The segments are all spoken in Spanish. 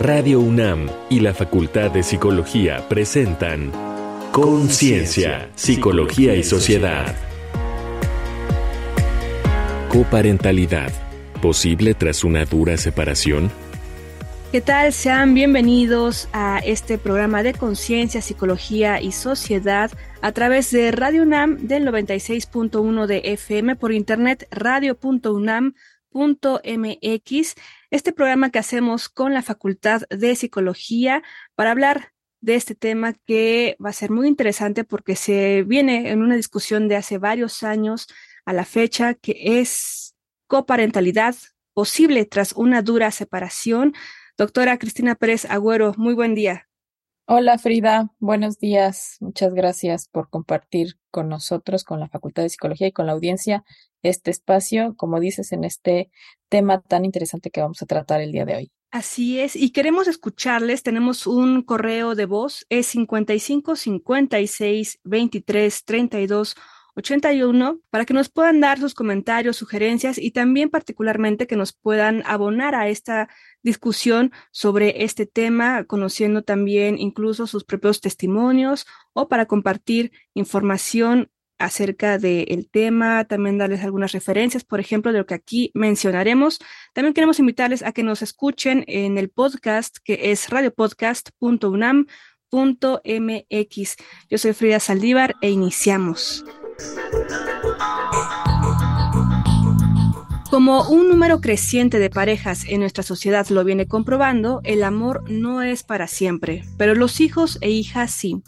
Radio UNAM y la Facultad de Psicología presentan Conciencia, Psicología y Sociedad. Coparentalidad. ¿Posible tras una dura separación? ¿Qué tal? Sean bienvenidos a este programa de Conciencia, Psicología y Sociedad a través de Radio UNAM del 96.1 de FM por internet radio.unam.mx este programa que hacemos con la Facultad de Psicología para hablar de este tema que va a ser muy interesante porque se viene en una discusión de hace varios años a la fecha que es coparentalidad posible tras una dura separación. Doctora Cristina Pérez Agüero, muy buen día. Hola Frida, buenos días. Muchas gracias por compartir con nosotros, con la Facultad de Psicología y con la audiencia este espacio, como dices, en este tema tan interesante que vamos a tratar el día de hoy. Así es, y queremos escucharles. Tenemos un correo de voz, es 55 56 23 32 81 para que nos puedan dar sus comentarios, sugerencias y también particularmente que nos puedan abonar a esta discusión sobre este tema, conociendo también incluso sus propios testimonios o para compartir información acerca del tema, también darles algunas referencias, por ejemplo, de lo que aquí mencionaremos. También queremos invitarles a que nos escuchen en el podcast que es radiopodcast.unam.mx. Yo soy Frida Saldívar e iniciamos. Como un número creciente de parejas en nuestra sociedad lo viene comprobando, el amor no es para siempre, pero los hijos e hijas sí.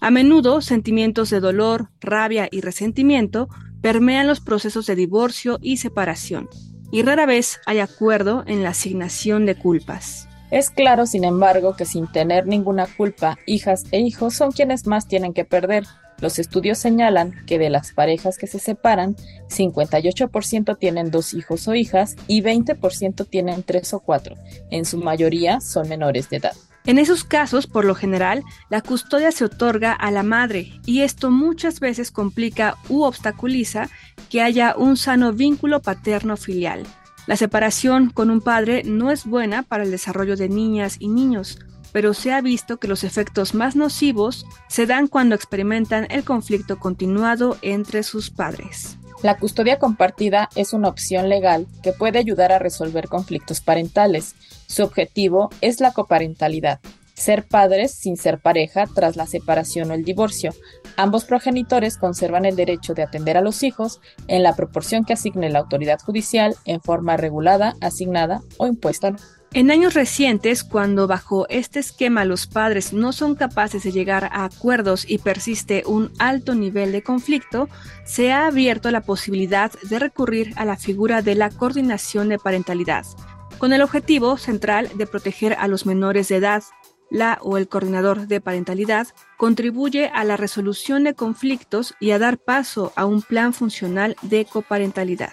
A menudo, sentimientos de dolor, rabia y resentimiento permean los procesos de divorcio y separación, y rara vez hay acuerdo en la asignación de culpas. Es claro, sin embargo, que sin tener ninguna culpa, hijas e hijos son quienes más tienen que perder, los estudios señalan que de las parejas que se separan, 58% tienen dos hijos o hijas y 20% tienen tres o cuatro. En su mayoría son menores de edad. En esos casos, por lo general, la custodia se otorga a la madre y esto muchas veces complica u obstaculiza que haya un sano vínculo paterno-filial. La separación con un padre no es buena para el desarrollo de niñas y niños, pero se ha visto que los efectos más nocivos se dan cuando experimentan el conflicto continuado entre sus padres. La custodia compartida es una opción legal que puede ayudar a resolver conflictos parentales. Su objetivo es la coparentalidad, ser padres sin ser pareja tras la separación o el divorcio. Ambos progenitores conservan el derecho de atender a los hijos en la proporción que asigne la autoridad judicial en forma regulada, asignada o impuesta. En años recientes, cuando bajo este esquema los padres no son capaces de llegar a acuerdos y persiste un alto nivel de conflicto, se ha abierto la posibilidad de recurrir a la figura de la coordinación de parentalidad, con el objetivo central de proteger a los menores de edad. La o el coordinador de parentalidad contribuye a la resolución de conflictos y a dar paso a un plan funcional de coparentalidad.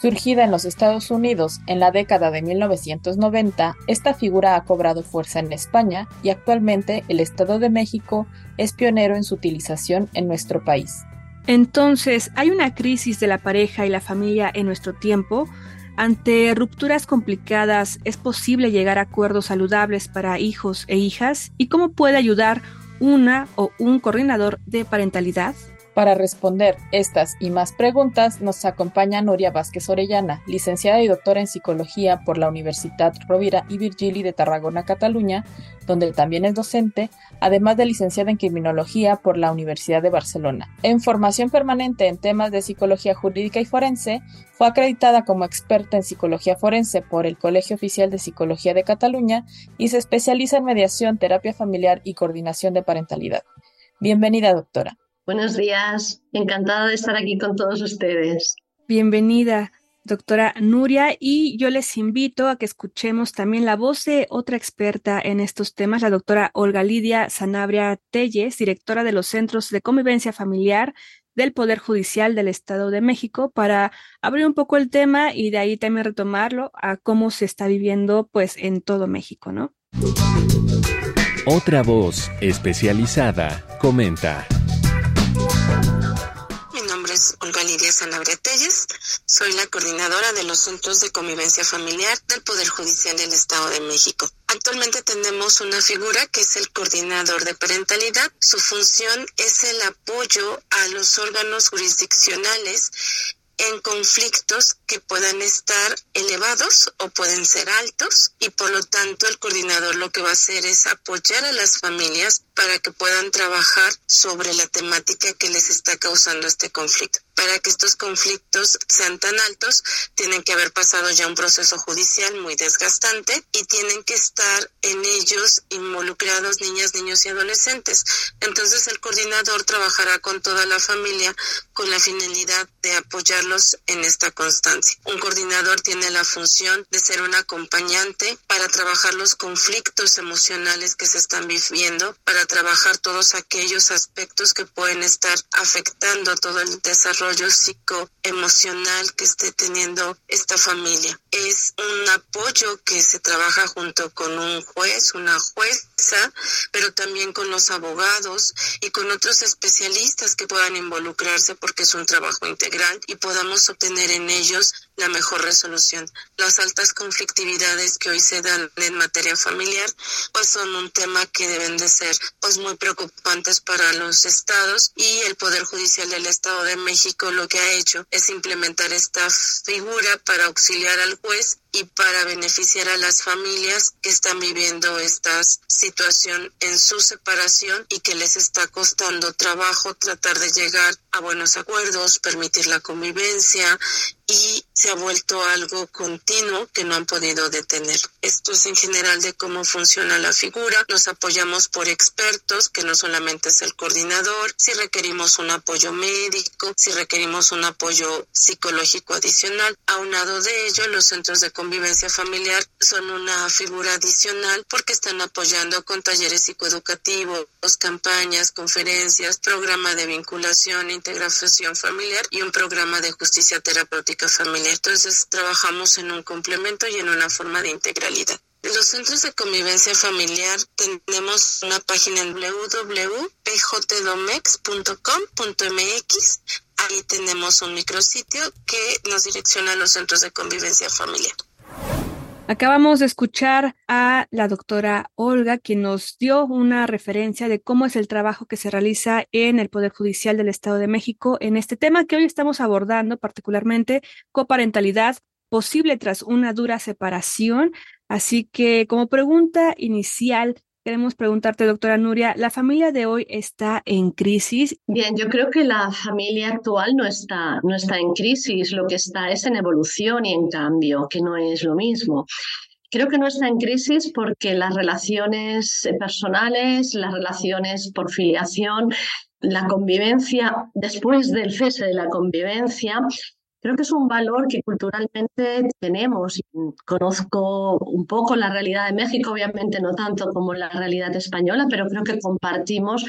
Surgida en los Estados Unidos en la década de 1990, esta figura ha cobrado fuerza en España y actualmente el Estado de México es pionero en su utilización en nuestro país. Entonces, ¿hay una crisis de la pareja y la familia en nuestro tiempo? Ante rupturas complicadas, ¿es posible llegar a acuerdos saludables para hijos e hijas? ¿Y cómo puede ayudar una o un coordinador de parentalidad? Para responder estas y más preguntas nos acompaña Nuria Vázquez Orellana, licenciada y doctora en psicología por la Universidad Rovira y Virgili de Tarragona, Cataluña, donde también es docente, además de licenciada en criminología por la Universidad de Barcelona. En formación permanente en temas de psicología jurídica y forense, fue acreditada como experta en psicología forense por el Colegio Oficial de Psicología de Cataluña y se especializa en mediación, terapia familiar y coordinación de parentalidad. Bienvenida, doctora. Buenos días, encantada de estar aquí con todos ustedes. Bienvenida, doctora Nuria, y yo les invito a que escuchemos también la voz de otra experta en estos temas, la doctora Olga Lidia Sanabria Telles, directora de los Centros de Convivencia Familiar del Poder Judicial del Estado de México, para abrir un poco el tema y de ahí también retomarlo a cómo se está viviendo pues en todo México, ¿no? Otra voz especializada comenta. Olga Nidia Sanabria Telles. Soy la coordinadora de los Centros de Convivencia Familiar del Poder Judicial del Estado de México. Actualmente tenemos una figura que es el coordinador de parentalidad. Su función es el apoyo a los órganos jurisdiccionales en conflictos que puedan estar elevados o pueden ser altos y por lo tanto el coordinador lo que va a hacer es apoyar a las familias para que puedan trabajar sobre la temática que les está causando este conflicto. Para que estos conflictos sean tan altos, tienen que haber pasado ya un proceso judicial muy desgastante y tienen que estar en ellos involucrados niñas, niños y adolescentes. Entonces el coordinador trabajará con toda la familia con la finalidad de apoyarlos en esta constancia. Un coordinador tiene la función de ser un acompañante para trabajar los conflictos emocionales que se están viviendo, para trabajar todos aquellos aspectos que pueden estar afectando todo el desarrollo psicoemocional que esté teniendo esta familia. Es un apoyo que se trabaja junto con un juez, una jueza, pero también con los abogados y con otros especialistas que puedan involucrarse porque es un trabajo integral y podamos obtener en ellos la mejor resolución. Las altas conflictividades que hoy se dan en materia familiar pues son un tema que deben de ser pues muy preocupantes para los estados y el Poder Judicial del Estado de México lo que ha hecho es implementar esta figura para auxiliar al juez y para beneficiar a las familias que están viviendo esta situación en su separación y que les está costando trabajo tratar de llegar a buenos acuerdos, permitir la convivencia y se ha vuelto algo continuo que no han podido detener. Esto es en general de cómo funciona la figura. Nos apoyamos por expertos, que no solamente es el coordinador, si requerimos un apoyo médico, si requerimos un apoyo psicológico adicional. Aunado de ello, los centros de convivencia familiar son una figura adicional porque están apoyando con talleres psicoeducativos, campañas, conferencias, programa de vinculación e integración familiar y un programa de justicia terapéutica familiar. Entonces trabajamos en un complemento y en una forma de integralidad. Los centros de convivencia familiar tenemos una página en www.pjdomex.com.mx. Ahí tenemos un micrositio que nos direcciona a los centros de convivencia familiar. Acabamos de escuchar a la doctora Olga, quien nos dio una referencia de cómo es el trabajo que se realiza en el Poder Judicial del Estado de México en este tema que hoy estamos abordando, particularmente coparentalidad posible tras una dura separación. Así que como pregunta inicial, Queremos preguntarte, doctora Nuria, ¿la familia de hoy está en crisis? Bien, yo creo que la familia actual no está, no está en crisis, lo que está es en evolución y en cambio, que no es lo mismo. Creo que no está en crisis porque las relaciones personales, las relaciones por filiación, la convivencia, después del cese de la convivencia, Creo que es un valor que culturalmente tenemos. Conozco un poco la realidad de México, obviamente no tanto como la realidad española, pero creo que compartimos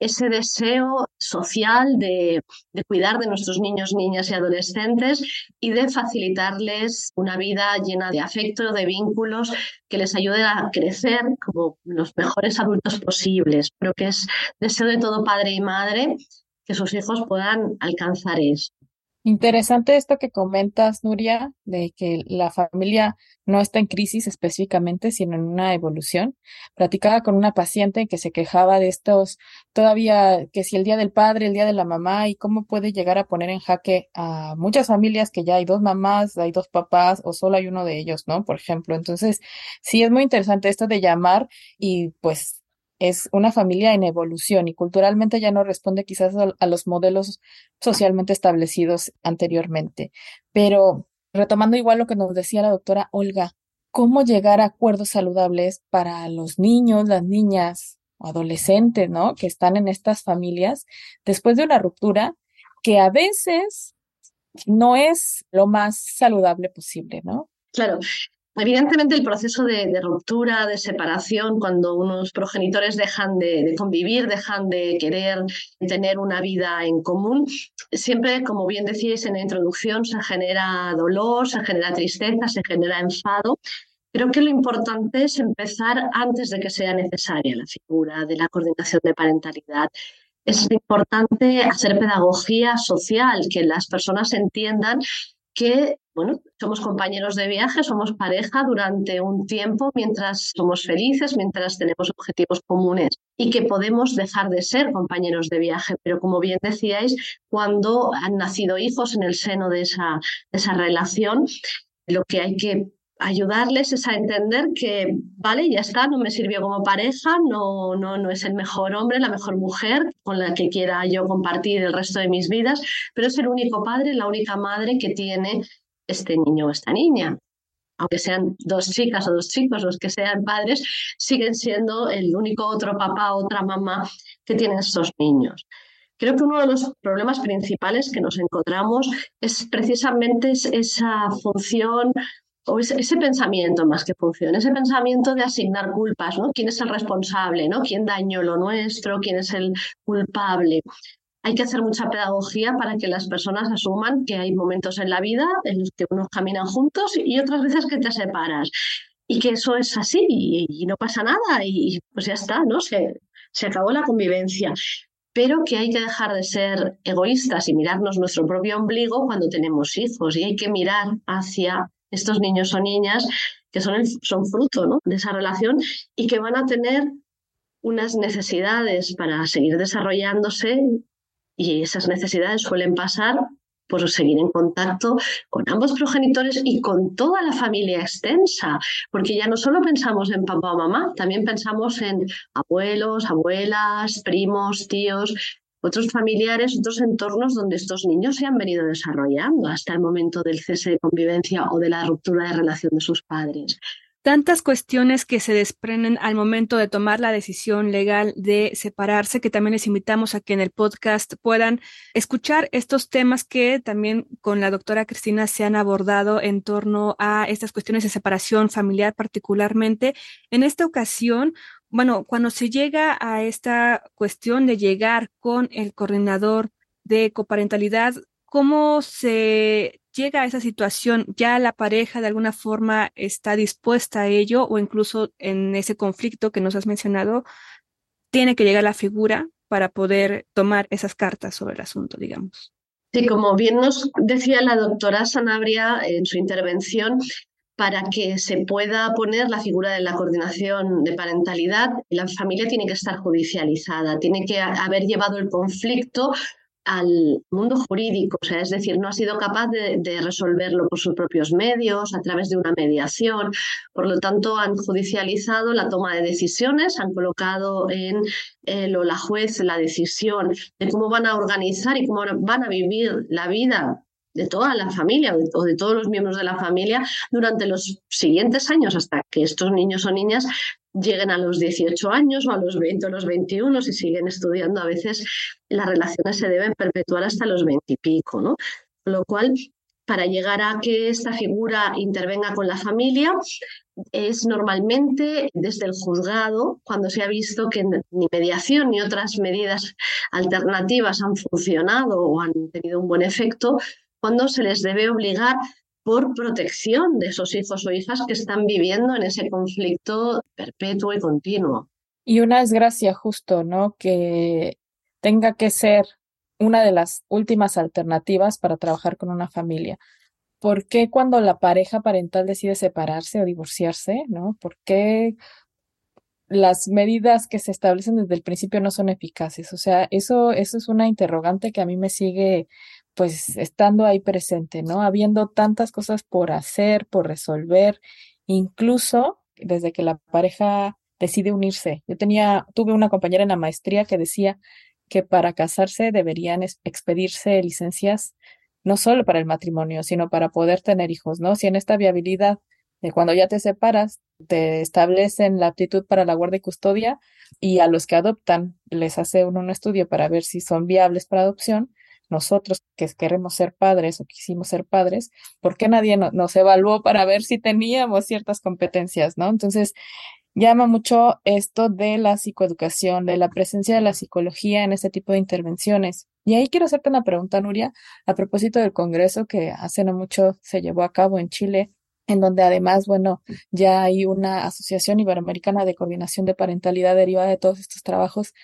ese deseo social de, cuidar de nuestros niños, niñas y adolescentes y de facilitarles una vida llena de afecto, de vínculos que les ayude a crecer como los mejores adultos posibles. Creo que es deseo de todo padre y madre que sus hijos puedan alcanzar eso. Interesante esto que comentas, Nuria, de que la familia no está en crisis específicamente, sino en una evolución. Platicaba con una paciente que se quejaba de estos, todavía que si el día del padre, el día de la mamá, y cómo puede llegar a poner en jaque a muchas familias que ya hay dos mamás, hay dos papás, o solo hay uno de ellos, ¿no? Por ejemplo. Entonces, sí es muy interesante esto de llamar y pues es una familia en evolución y culturalmente ya no responde quizás a, los modelos socialmente establecidos anteriormente. Pero retomando igual lo que nos decía la doctora Olga, ¿cómo llegar a acuerdos saludables para los niños, las niñas, adolescentes, ¿no? Que están en estas familias después de una ruptura que a veces no es lo más saludable posible, ¿no? Claro, Evidentemente el proceso de, ruptura, de separación, cuando unos progenitores dejan de, convivir, dejan de querer tener una vida en común, siempre, como bien decíais en la introducción, se genera dolor, se genera tristeza, se genera enfado. Creo que lo importante es empezar antes de que sea necesaria la figura de la coordinación de parentalidad es importante hacer pedagogía social, que las personas entiendan que, bueno, somos compañeros de viaje, somos pareja durante un tiempo mientras somos felices, mientras tenemos objetivos comunes y que podemos dejar de ser compañeros de viaje. Pero como bien decíais, cuando han nacido hijos en el seno de esa, de esa relación, lo que hay que ayudarles es a entender que, vale, ya está, no me sirvió como pareja, no, no, no es el mejor hombre, la mejor mujer con la que quiera yo compartir el resto de mis vidas, pero es el único padre, la única madre que tiene este niño o esta niña. Aunque sean dos chicas o dos chicos los que sean padres, siguen siendo el único otro papá otra mamá que tienen estos niños. Creo que uno de los problemas principales que nos encontramos es precisamente esa función o ese, pensamiento más que función, ese pensamiento de asignar culpas, ¿no? ¿Quién es el responsable, ¿no? ¿Quién dañó lo nuestro? ¿Quién es el culpable? Hay que hacer mucha pedagogía para que las personas asuman que hay momentos en la vida en los que unos caminan juntos y otras veces que te separas. Y que eso es así y, no pasa nada y pues ya está, ¿no? Se, se acabó la convivencia pero que hay que dejar de ser egoístas y mirarnos nuestro propio ombligo cuando tenemos hijos y hay que mirar hacia estos niños o niñas que son, son fruto de esa relación y que van a tener unas necesidades para seguir desarrollándose y esas necesidades suelen pasar por seguir en contacto con ambos progenitores y con toda la familia extensa, porque ya no solo pensamos en papá o mamá, también pensamos en abuelos, abuelas, primos, tíos, otros familiares, otros entornos donde estos niños se han venido desarrollando hasta el momento del cese de convivencia o de la ruptura de relación de sus padres. Tantas cuestiones que se desprenden al momento de tomar la decisión legal de separarse, que también les invitamos a que en el podcast puedan escuchar estos temas que también con la doctora Cristina se han abordado en torno a estas cuestiones de separación familiar particularmente. En esta ocasión, bueno, cuando se llega a esta cuestión de llegar con el coordinador de coparentalidad, ¿cómo se llega a esa situación? ¿Ya la pareja de alguna forma está dispuesta a ello o incluso en ese conflicto que nos has mencionado, tiene que llegar la figura para poder tomar esas cartas sobre el asunto, digamos? Sí, como bien nos decía la doctora Sanabria en su intervención, para que se pueda poner la figura de la coordinación de parentalidad, la familia tiene que estar judicializada, tiene que haber llevado el conflicto al mundo jurídico, o sea, es decir, no ha sido capaz de, resolverlo por sus propios medios, a través de una mediación. Por lo tanto, han judicializado la toma de decisiones, han colocado en el o la juez la decisión de cómo van a organizar y cómo van a vivir la vida de toda la familia o de todos los miembros de la familia durante los siguientes años hasta que estos niños o niñas lleguen a los 18 años o a los 20 o los 21 si siguen estudiando. A veces las relaciones se deben perpetuar hasta los 20 y pico, ¿no? Lo cual, para llegar a que esta figura intervenga con la familia, es normalmente desde el juzgado, cuando se ha visto que ni mediación ni otras medidas alternativas han funcionado o han tenido un buen efecto, cuando se les debe obligar por protección de esos hijos o hijas que están viviendo en ese conflicto perpetuo y continuo. Y una desgracia justo, ¿no? Que tenga que ser una de las últimas alternativas para trabajar con una familia. ¿Por qué cuando la pareja parental decide separarse o divorciarse, ¿no? ¿Por qué las medidas que se establecen desde el principio no son eficaces? O sea, eso, eso es una interrogante que a mí me sigue pues estando ahí presente, ¿no? Habiendo tantas cosas por hacer, por resolver, incluso desde que la pareja decide unirse. Yo tenía, tuve una compañera en la maestría que decía que para casarse deberían expedirse licencias no solo para el matrimonio, sino para poder tener hijos, ¿no? Si en esta viabilidad de cuando ya te separas, te establecen la aptitud para la guardia y custodia y a los que adoptan les hace uno un estudio para ver si son viables para adopción, nosotros que queremos ser padres o quisimos ser padres, ¿por qué nadie nos evaluó para ver si teníamos ciertas competencias, ¿no? Entonces, llama mucho esto de la psicoeducación, de la presencia de la psicología en este tipo de intervenciones. Y ahí quiero hacerte una pregunta, Nuria, a propósito del congreso que hace no mucho se llevó a cabo en Chile, en donde además, bueno, ya hay una asociación iberoamericana de coordinación de parentalidad derivada de todos estos trabajos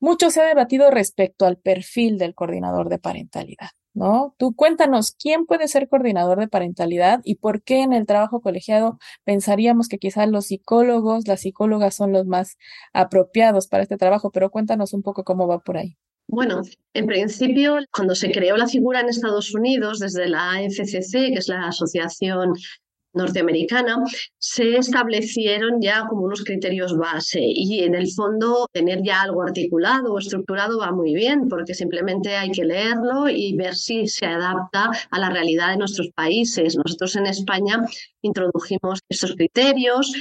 Mucho se ha debatido respecto al perfil del coordinador de parentalidad. ¿no? Tú cuéntanos, ¿quién puede ser coordinador de parentalidad y por qué en el trabajo colegiado pensaríamos que quizás los psicólogos, las psicólogas son los más apropiados para este trabajo? Pero cuéntanos un poco cómo va por ahí. Bueno, en principio, cuando se creó la figura en Estados Unidos, desde la AFCC, que es la Asociación norteamericana, se establecieron ya como unos criterios base y en el fondo tener ya algo articulado o estructurado va muy bien porque simplemente hay que leerlo y ver si se adapta a la realidad de nuestros países. Nosotros en España introdujimos estos criterios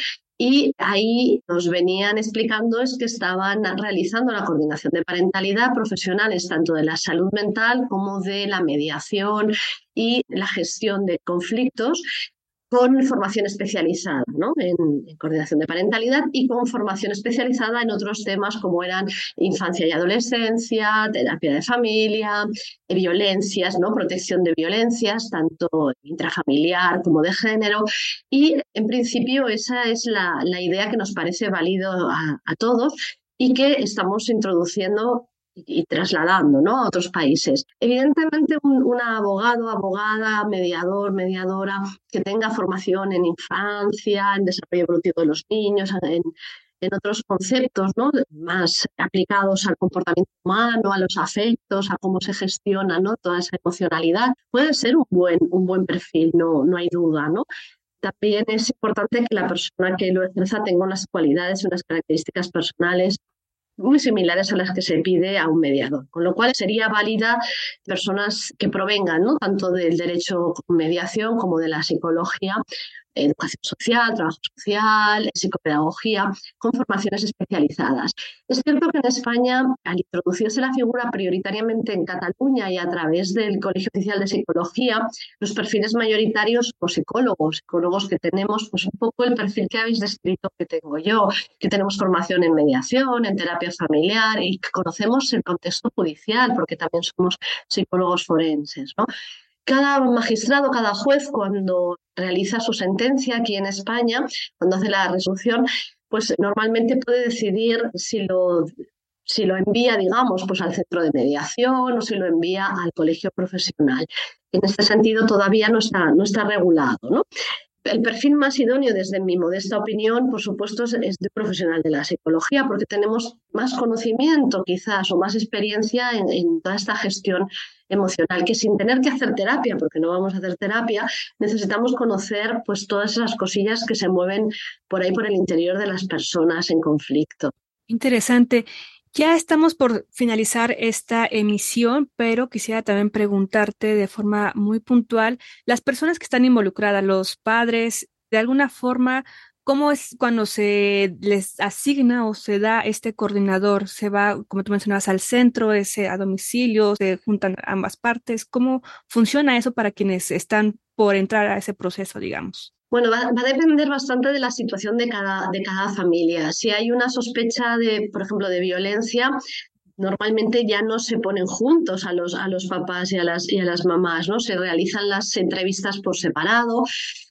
y ahí nos venían explicando es que estaban realizando la coordinación de parentalidad profesionales tanto de la salud mental como de la mediación y la gestión de conflictos con formación especializada ¿no? en, coordinación de parentalidad y con formación especializada en otros temas como eran infancia y adolescencia, terapia de familia, violencias, ¿no? protección de violencias, tanto intrafamiliar como de género. Y en principio esa es la, idea que nos parece válido a todos y que estamos introduciendo y trasladando ¿no? a otros países. Evidentemente, un, abogado, abogada, mediador, mediadora que tenga formación en infancia, en desarrollo evolutivo de los niños, en, en otros conceptos ¿no? más aplicados al comportamiento humano, a los afectos, a cómo se gestiona ¿no? toda esa emocionalidad, puede ser un buen, un buen perfil, no, no hay duda. ¿no? También es importante que la persona que lo ejerza tenga unas cualidades, unas características personales muy similares a las que se pide a un mediador, con lo cual sería válida personas que provengan ¿no? tanto del derecho mediación como de la psicología educación social, trabajo social, psicopedagogía, con formaciones especializadas. Es cierto que en España, al introducirse la figura prioritariamente en Cataluña y a través del Colegio Oficial de Psicología, los perfiles mayoritarios o psicólogos, psicólogos que tenemos, pues un poco el perfil que habéis descrito que tengo yo, que tenemos formación en mediación, en terapia familiar y que conocemos el contexto judicial, porque también somos psicólogos forenses. ¿no? Cada magistrado, cada juez, cuando realiza su sentencia aquí en España, cuando hace la resolución, pues normalmente puede decidir si lo, si lo envía, digamos, pues al centro de mediación o si lo envía al colegio profesional. En este sentido, todavía no está, no está regulado. ¿no? El perfil más idóneo, desde mi modesta opinión, por supuesto, es, de profesional de la psicología, porque tenemos más conocimiento quizás o más experiencia en, toda esta gestión emocional, que sin tener que hacer terapia, porque no vamos a hacer terapia, necesitamos conocer pues todas esas cosillas que se mueven por ahí por el interior de las personas en conflicto. Interesante. Ya estamos por finalizar esta emisión, pero quisiera también preguntarte de forma muy puntual, las personas que están involucradas, los padres, de alguna forma, ¿cómo es cuando se les asigna o se da este coordinador? ¿Se va, como tú mencionabas, al centro, ese a domicilio, se juntan ambas partes? ¿Cómo funciona eso para quienes están por entrar a ese proceso, digamos? Bueno, va, a depender bastante de la situación de cada, de cada familia. Si hay una sospecha de, por ejemplo, de violencia, normalmente ya no se ponen juntos a los, a los papás y a, las, y a las mamás, ¿no? Se realizan las entrevistas por separado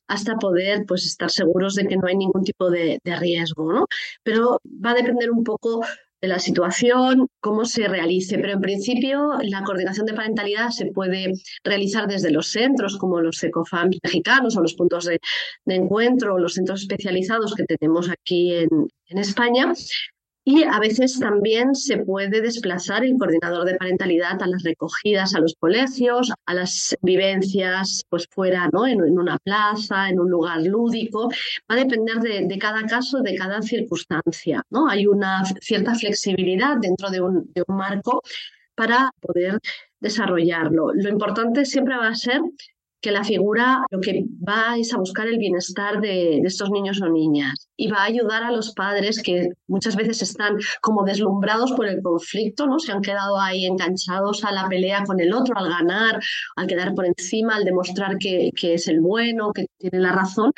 hasta poder pues, estar seguros de que no hay ningún tipo de, de riesgo, ¿no? Pero va a depender un poco de la situación, cómo se realice. Pero en principio la coordinación de parentalidad se puede realizar desde los centros como los ECOFAM mexicanos o los puntos de, encuentro o los centros especializados que tenemos aquí en, en España, y a veces también se puede desplazar el coordinador de parentalidad a las recogidas a los colegios, a las vivencias pues fuera, ¿no? en, una plaza, en un lugar lúdico. Va a depender de, cada caso, de cada circunstancia. ¿no? Hay una cierta flexibilidad dentro de un, de un marco para poder desarrollarlo. Lo importante siempre va a ser que la figura lo que va es a buscar el bienestar de, estos niños o niñas y va a ayudar a los padres que muchas veces están como deslumbrados por el conflicto, ¿no? Se han quedado ahí enganchados a la pelea con el otro, al ganar, al quedar por encima, al demostrar que, es el bueno, que tiene la razón,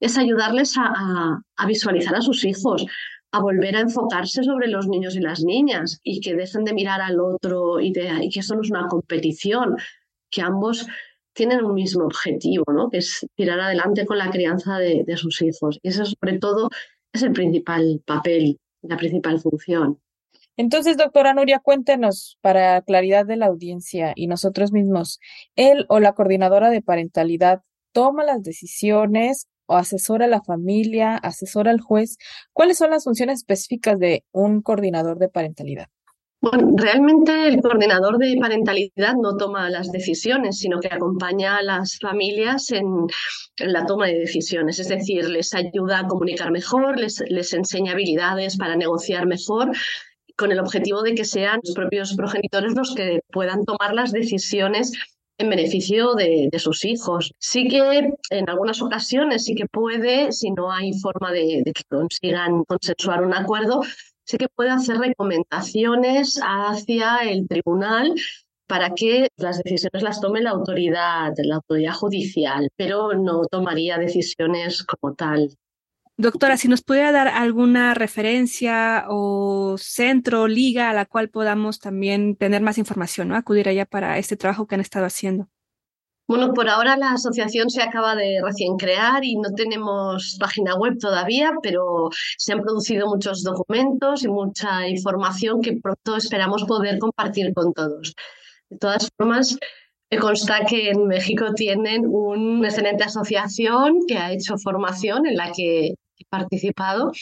es ayudarles a, visualizar a sus hijos, a volver a enfocarse sobre los niños y las niñas y que dejen de mirar al otro y, y que eso no es una competición, que ambos tienen un mismo objetivo, ¿no? que es tirar adelante con la crianza de, sus hijos. Y eso sobre todo es el principal papel, la principal función. Entonces, doctora Nuria, cuéntenos para claridad de la audiencia y nosotros mismos, él o la coordinadora de parentalidad toma las decisiones o asesora a la familia, asesora al juez. ¿Cuáles son las funciones específicas de un coordinador de parentalidad? Bueno, realmente el coordinador de parentalidad no toma las decisiones, sino que acompaña a las familias en, la toma de decisiones. Es decir, les ayuda a comunicar mejor, les, les enseña habilidades para negociar mejor con el objetivo de que sean los propios progenitores los que puedan tomar las decisiones en beneficio de, sus hijos. Sí que en algunas ocasiones sí que puede, si no hay forma de, de, que consigan consensuar un acuerdo, sí que puede hacer recomendaciones hacia el tribunal para que las decisiones las tome la autoridad, la autoridad judicial, pero no tomaría decisiones como tal. Doctora, si nos pudiera dar alguna referencia o centro, liga a la cual podamos también tener más información, ¿no? Acudir allá para este trabajo que han estado haciendo. Bueno, por ahora la asociación se acaba de recién crear y no tenemos página web todavía, pero se han producido muchos documentos y mucha información que pronto esperamos poder compartir con todos. De todas formas, me consta que en México tienen una excelente asociación que ha hecho formación en la que participado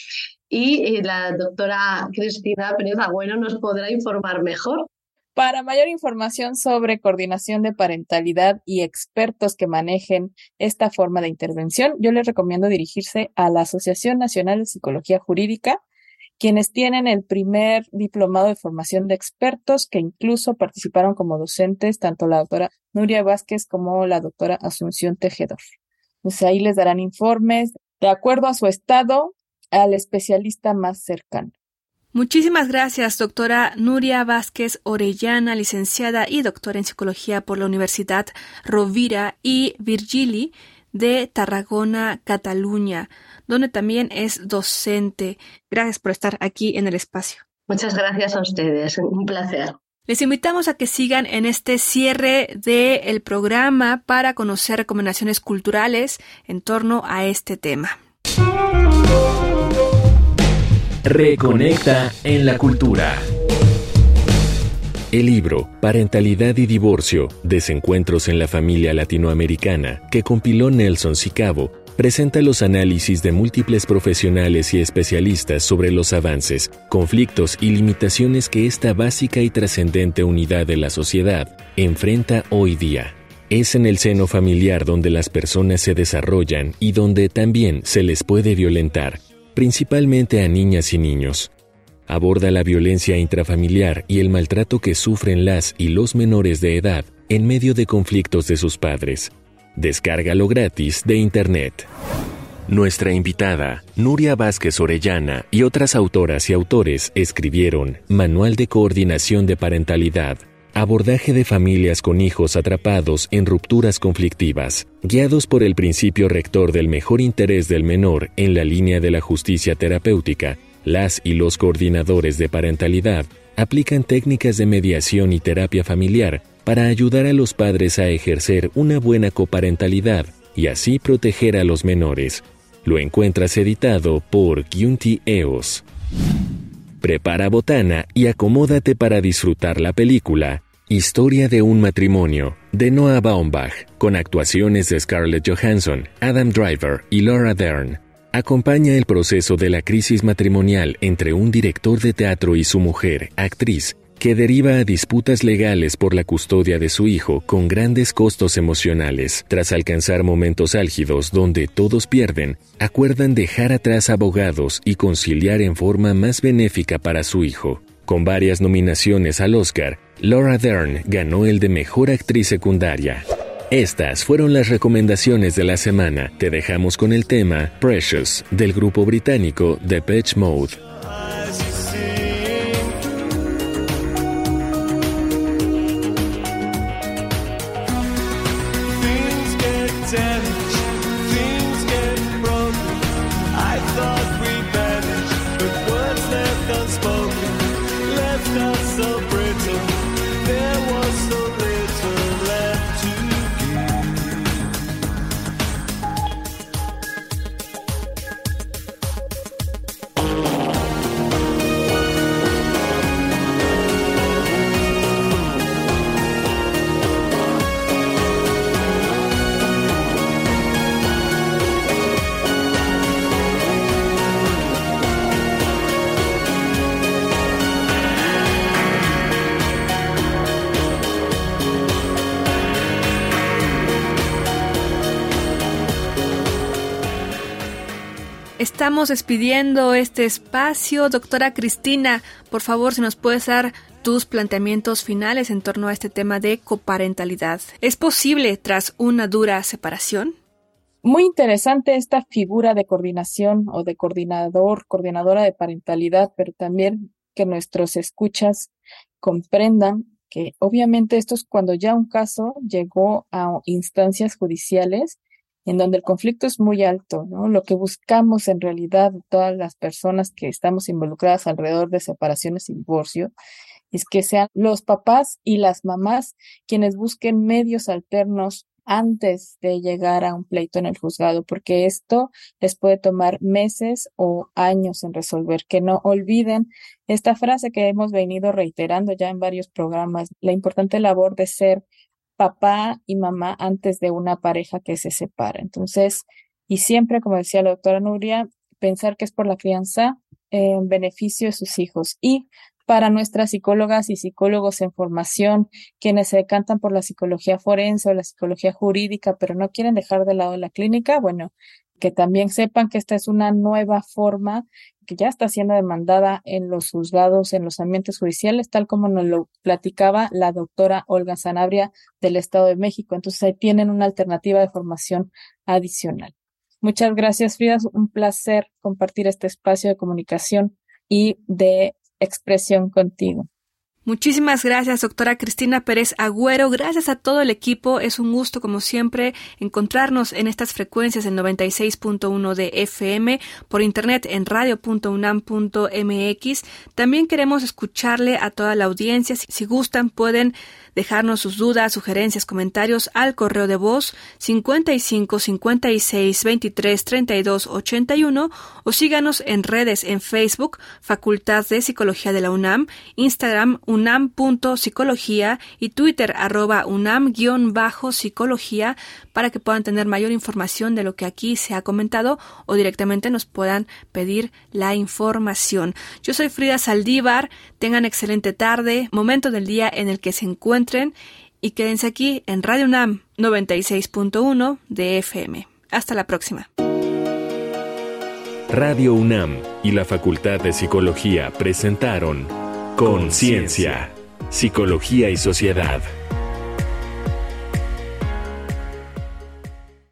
y eh, la doctora Cristina Pérez Agüero nos podrá informar mejor. Para mayor información sobre coordinación de parentalidad y expertos que manejen esta forma de intervención, yo les recomiendo dirigirse a la Asociación Nacional de Psicología Jurídica, quienes tienen el primer diplomado de formación de expertos que incluso participaron como docentes tanto la doctora Nuria Vázquez como la doctora Asunción Tejedor. Pues ahí les darán informes de acuerdo a su estado, al especialista más cercano. Muchísimas gracias, doctora Nuria Vázquez Orellana, licenciada y doctora en psicología por la Universidad Rovira y Virgili de Tarragona, Cataluña, donde también es docente. Gracias por estar aquí en el espacio. Muchas gracias a ustedes, un placer. Les invitamos a que sigan en este cierre del programa para conocer recomendaciones culturales en torno a este tema. Reconecta en la cultura. El libro Parentalidad y Divorcio, Desencuentros en la Familia Latinoamericana, que compiló Nelson Sicabo, presenta los análisis de múltiples profesionales y especialistas sobre los avances, conflictos y limitaciones que esta básica y trascendente unidad de la sociedad enfrenta hoy día. Es en el seno familiar donde las personas se desarrollan y donde también se les puede violentar, principalmente a niñas y niños. Aborda la violencia intrafamiliar y el maltrato que sufren las y los menores de edad en medio de conflictos de sus padres Descárgalo gratis de Internet. Nuestra invitada, Nuria Vázquez Orellana, y otras autoras y autores escribieron Manual de Coordinación de Parentalidad, abordaje de familias con hijos atrapados en rupturas conflictivas, guiados por el principio rector del mejor interés del menor en la línea de la justicia terapéutica, las y los coordinadores de parentalidad aplican técnicas de mediación y terapia familiar para ayudar a los padres a ejercer una buena coparentalidad y así proteger a los menores. Lo encuentras editado por Gyunti EOS. Prepara botana y acomódate para disfrutar la película Historia de un matrimonio de Noah Baumbach, con actuaciones de Scarlett Johansson, Adam Driver y Laura Dern. Acompaña el proceso de la crisis matrimonial entre un director de teatro y su mujer, actriz, que deriva a disputas legales por la custodia de su hijo con grandes costos emocionales. Tras alcanzar momentos álgidos donde todos pierden, acuerdan dejar atrás abogados y conciliar en forma más benéfica para su hijo. Con varias nominaciones al Oscar, Laura Dern ganó el de Mejor Actriz Secundaria. Estas fueron las recomendaciones de la semana. Te dejamos con el tema Precious del grupo británico The Pitch Mode. Estamos despidiendo este espacio. Doctora Cristina, por favor, si nos puedes dar tus planteamientos finales en torno a este tema de coparentalidad. ¿Es posible tras una dura separación? Muy interesante esta figura de coordinación o de coordinador, coordinadora de parentalidad, pero también que nuestros escuchas comprendan que obviamente esto es cuando ya un caso llegó a instancias judiciales en donde el conflicto es muy alto, ¿no? Lo que buscamos en realidad todas las personas que estamos involucradas alrededor de separaciones y divorcio es que sean los papás y las mamás quienes busquen medios alternos antes de llegar a un pleito en el juzgado, porque esto les puede tomar meses o años en resolver. Que no olviden esta frase que hemos venido reiterando ya en varios programas, la importante labor de ser papá y mamá antes de una pareja que se separa. Entonces, y siempre, como decía la doctora Nuria, pensar que es por la crianza en beneficio de sus hijos. Y para nuestras psicólogas y psicólogos en formación, quienes se decantan por la psicología forense o la psicología jurídica, pero no quieren dejar de lado la clínica, bueno, que también sepan que esta es una nueva forma que ya está siendo demandada en los juzgados, en los ambientes judiciales, tal como nos lo platicaba la doctora Olga Sanabria del Estado de México. Entonces ahí tienen una alternativa de formación adicional. Muchas gracias, Frida. Un placer compartir este espacio de comunicación y de expresión contigo. Muchísimas gracias, doctora Cristina Pérez Agüero. Gracias a todo el equipo. Es un gusto, como siempre, encontrarnos en estas frecuencias en 96.1 de FM, por internet en radio.unam.mx. También queremos escucharle a toda la audiencia. Si gustan, pueden dejarnos sus dudas, sugerencias, comentarios al correo de voz 55 56 23 32 81 o síganos en redes en Facebook, Facultad de Psicología de la UNAM, Instagram unam.psicología y Twitter arroba unam-psicología para que puedan tener mayor información de lo que aquí se ha comentado o directamente nos puedan pedir la información. Yo soy Frida Saldívar, tengan excelente tarde, momento del día en el que se encuentren y quédense aquí en Radio UNAM 96.1 de FM. Hasta la próxima. Radio UNAM y la Facultad de Psicología presentaron Conciencia, Psicología y Sociedad.